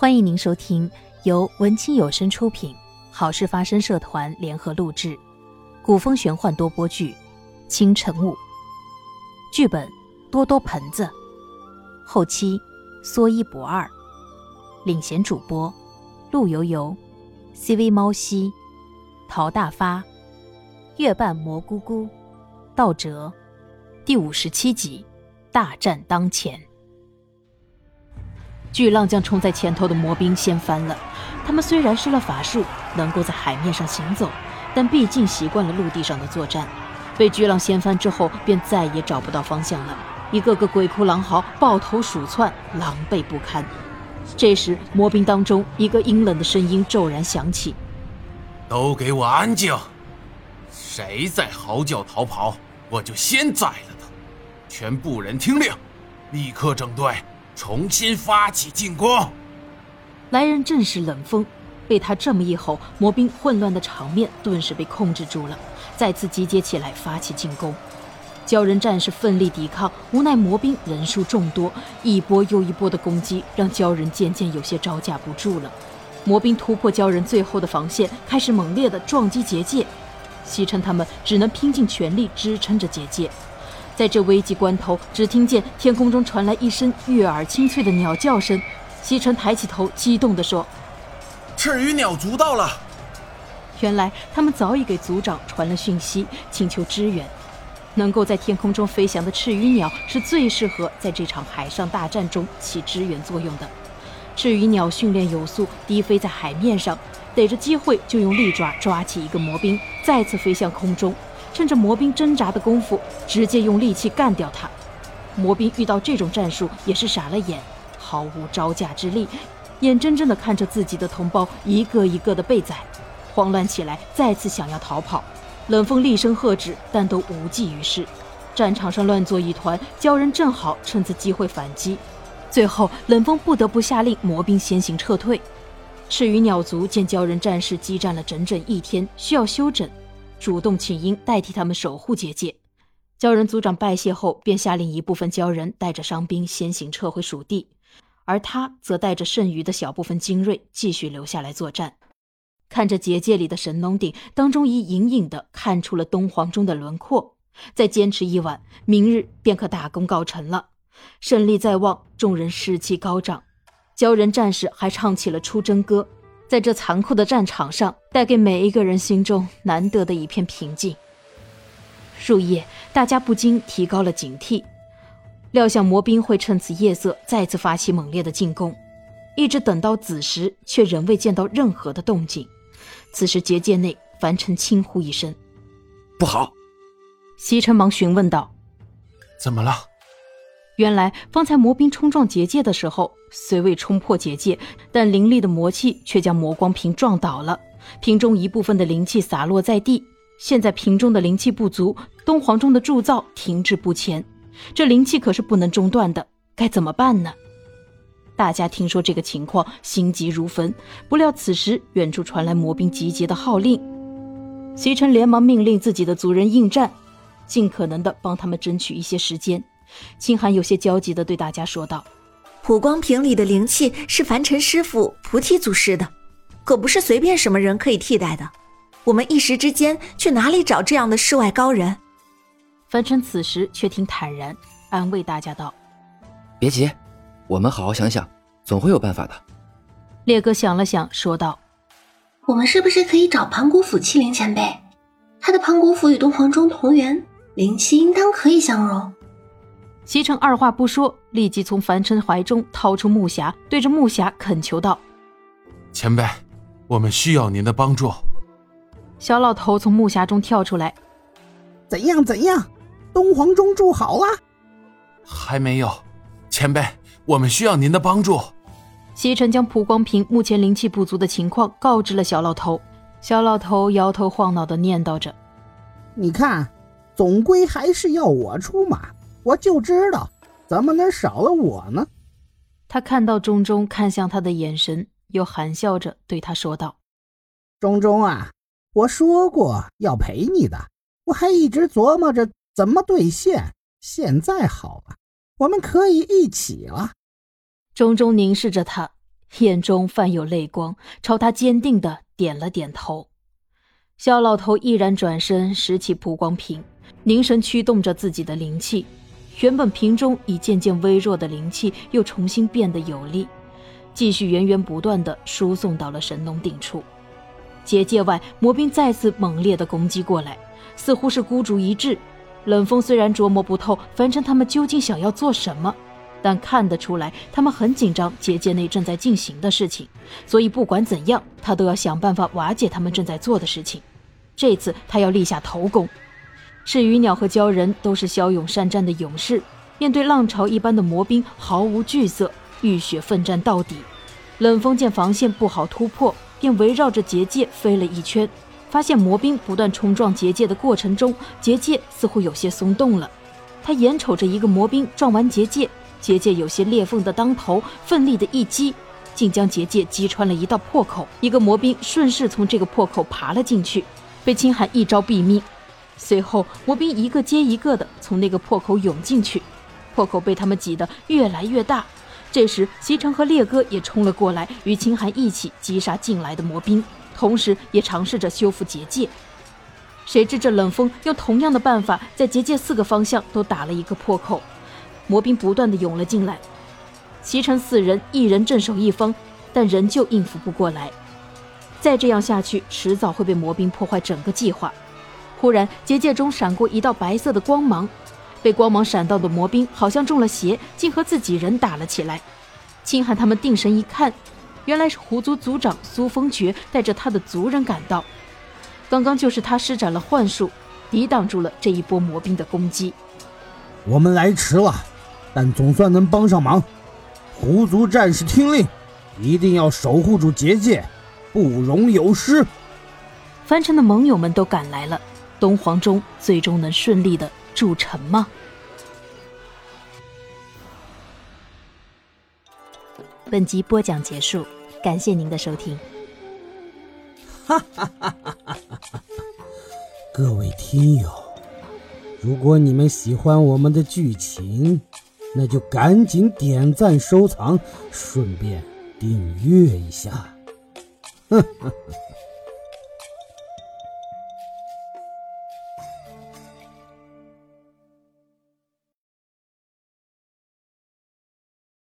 欢迎您收听由文清有声出品、好事发生社团联合录制、古风玄幻多播剧《清晨雾》，剧本多多盆子，后期说一不二，领衔主播陆游游、CV 猫西、陶大发、月半蘑菇菇、道哲，第五十七集，大战当前。巨浪将冲在前头的魔兵掀翻了。他们虽然施了法术，能够在海面上行走，但毕竟习惯了陆地上的作战，被巨浪掀翻之后，便再也找不到方向了。一个个鬼哭狼嚎，抱头鼠窜，狼狈不堪。这时，魔兵当中一个阴冷的声音骤然响起：“都给我安静！谁再嚎叫逃跑，我就先宰了他！全部人听令，立刻整队！”重新发起进攻！来人正是冷风，被他这么一吼，魔兵混乱的场面顿时被控制住了，再次集结起来发起进攻。鲛人战士奋力抵抗，无奈魔兵人数众多，一波又一波的攻击让鲛人渐渐有些招架不住了。魔兵突破鲛人最后的防线，开始猛烈的撞击结界，西城他们只能拼尽全力支撑着结界。在这危急关头，只听见天空中传来一声悦耳清脆的鸟叫声。西城抬起头，激动地说：“赤羽鸟族到了！”原来他们早已给族长传了讯息，请求支援。能够在天空中飞翔的赤羽鸟是最适合在这场海上大战中起支援作用的。赤羽鸟训练有素，低飞在海面上，逮着机会就用利爪抓起一个魔兵，再次飞向空中。趁着魔兵挣扎的功夫，直接用利器干掉他。魔兵遇到这种战术也是傻了眼，毫无招架之力，眼睁睁地看着自己的同胞一个一个的被宰，慌乱起来，再次想要逃跑。冷风厉声喝止，但都无济于事。战场上乱作一团，鲛人正好趁此机会反击。最后，冷风不得不下令魔兵先行撤退。赤羽鸟族见鲛人战士激战了整整一天，需要休整。主动请缨代替他们守护结界，鲛人族长拜谢后，便下令一部分鲛人带着伤兵先行撤回蜀地，而他则带着剩余的小部分精锐继续留下来作战。看着结界里的神农鼎，当中已隐隐的看出了东皇钟的轮廓。再坚持一晚，明日便可大功告成了。胜利在望，众人士气高涨，鲛人战士还唱起了出征歌。在这残酷的战场上，带给每一个人心中难得的一片平静。入夜，大家不禁提高了警惕，料想魔兵会趁此夜色再次发起猛烈的进攻。一直等到子时，却仍未见到任何的动静。此时结界内，凡尘轻呼一声：“不好！”西城忙询问道：“怎么了？”原来方才魔兵冲撞结界的时候，虽未冲破结界，但凌厉的魔气却将魔光瓶撞倒了，瓶中一部分的灵气洒落在地。现在瓶中的灵气不足，东皇钟的铸造停滞不前，这灵气可是不能中断的，该怎么办呢？大家听说这个情况，心急如焚。不料此时远处传来魔兵集结的号令，席城连忙命令自己的族人应战，尽可能的帮他们争取一些时间。清寒有些焦急地对大家说道：“普光瓶里的灵气是凡尘师傅菩提祖师的，可不是随便什么人可以替代的。我们一时之间去哪里找这样的世外高人？”凡尘此时却挺坦然，安慰大家道：“别急，我们好好想想，总会有办法的。”烈哥想了想，说道：“我们是不是可以找盘古斧麒麟前辈？他的盘古斧与东皇钟同源，灵气应当可以相容。”西城二话不说，立即从凡尘怀中掏出木匣，对着木匣恳求道：“前辈，我们需要您的帮助。”小老头从木匣中跳出来：“怎样怎样？东皇钟铸好了？还没有，前辈，我们需要您的帮助。”西城将蒲光平目前灵气不足的情况告知了小老头。小老头摇头晃脑的念叨着：“你看，总归还是要我出马。”我就知道，怎么能少了我呢？他看到钟钟看向他的眼神，又含笑着对他说道：“钟钟啊，我说过要陪你的，我还一直琢磨着怎么兑现。现在好了，我们可以一起了。”钟钟凝视着他，眼中泛有泪光，朝他坚定的点了点头。肖老头毅然转身拾起蒲光瓶，凝神驱动着自己的灵气。原本瓶中已渐渐微弱的灵气又重新变得有力，继续源源不断的输送到了神农顶处。结界外，魔兵再次猛烈的攻击过来，似乎是孤注一掷。冷风虽然琢磨不透凡尘他们究竟想要做什么，但看得出来他们很紧张结界内正在进行的事情，所以不管怎样，他都要想办法瓦解他们正在做的事情。这次他要立下头功。赤羽鸟和鲛人都是骁勇善战的勇士，面对浪潮一般的魔兵毫无惧色，浴血奋战到底。冷风见防线不好突破，便围绕着结界飞了一圈，发现魔兵不断冲撞结界的过程中，结界似乎有些松动了。他眼瞅着一个魔兵撞完结界，结界有些裂缝的当头，奋力的一击，竟将结界击穿了一道破口。一个魔兵顺势从这个破口爬了进去，被青寒一招毙命。随后，魔兵一个接一个的从那个破口涌进去，破口被他们挤得越来越大。这时，西城和烈哥也冲了过来，与秦寒一起击杀进来的魔兵，同时也尝试着修复结界。谁知这冷风用同样的办法，在结界四个方向都打了一个破口，魔兵不断的涌了进来。西城四人一人镇守一方，但仍旧应付不过来。再这样下去，迟早会被魔兵破坏整个计划。忽然，结界中闪过一道白色的光芒，被光芒闪到的魔兵好像中了邪，竟和自己人打了起来。秦汉他们定神一看，原来是狐族族长苏风觉带着他的族人赶到。刚刚就是他施展了幻术，抵挡住了这一波魔兵的攻击。我们来迟了，但总算能帮上忙。狐族战士听令，一定要守护住结界，不容有失。凡尘的盟友们都赶来了。东皇钟最终能顺利的铸成吗？本集播讲结束，感谢您的收听。哈哈哈哈哈哈！各位听友，如果你们喜欢我们的剧情，那就赶紧点赞、收藏，顺便订阅一下。呵呵呵。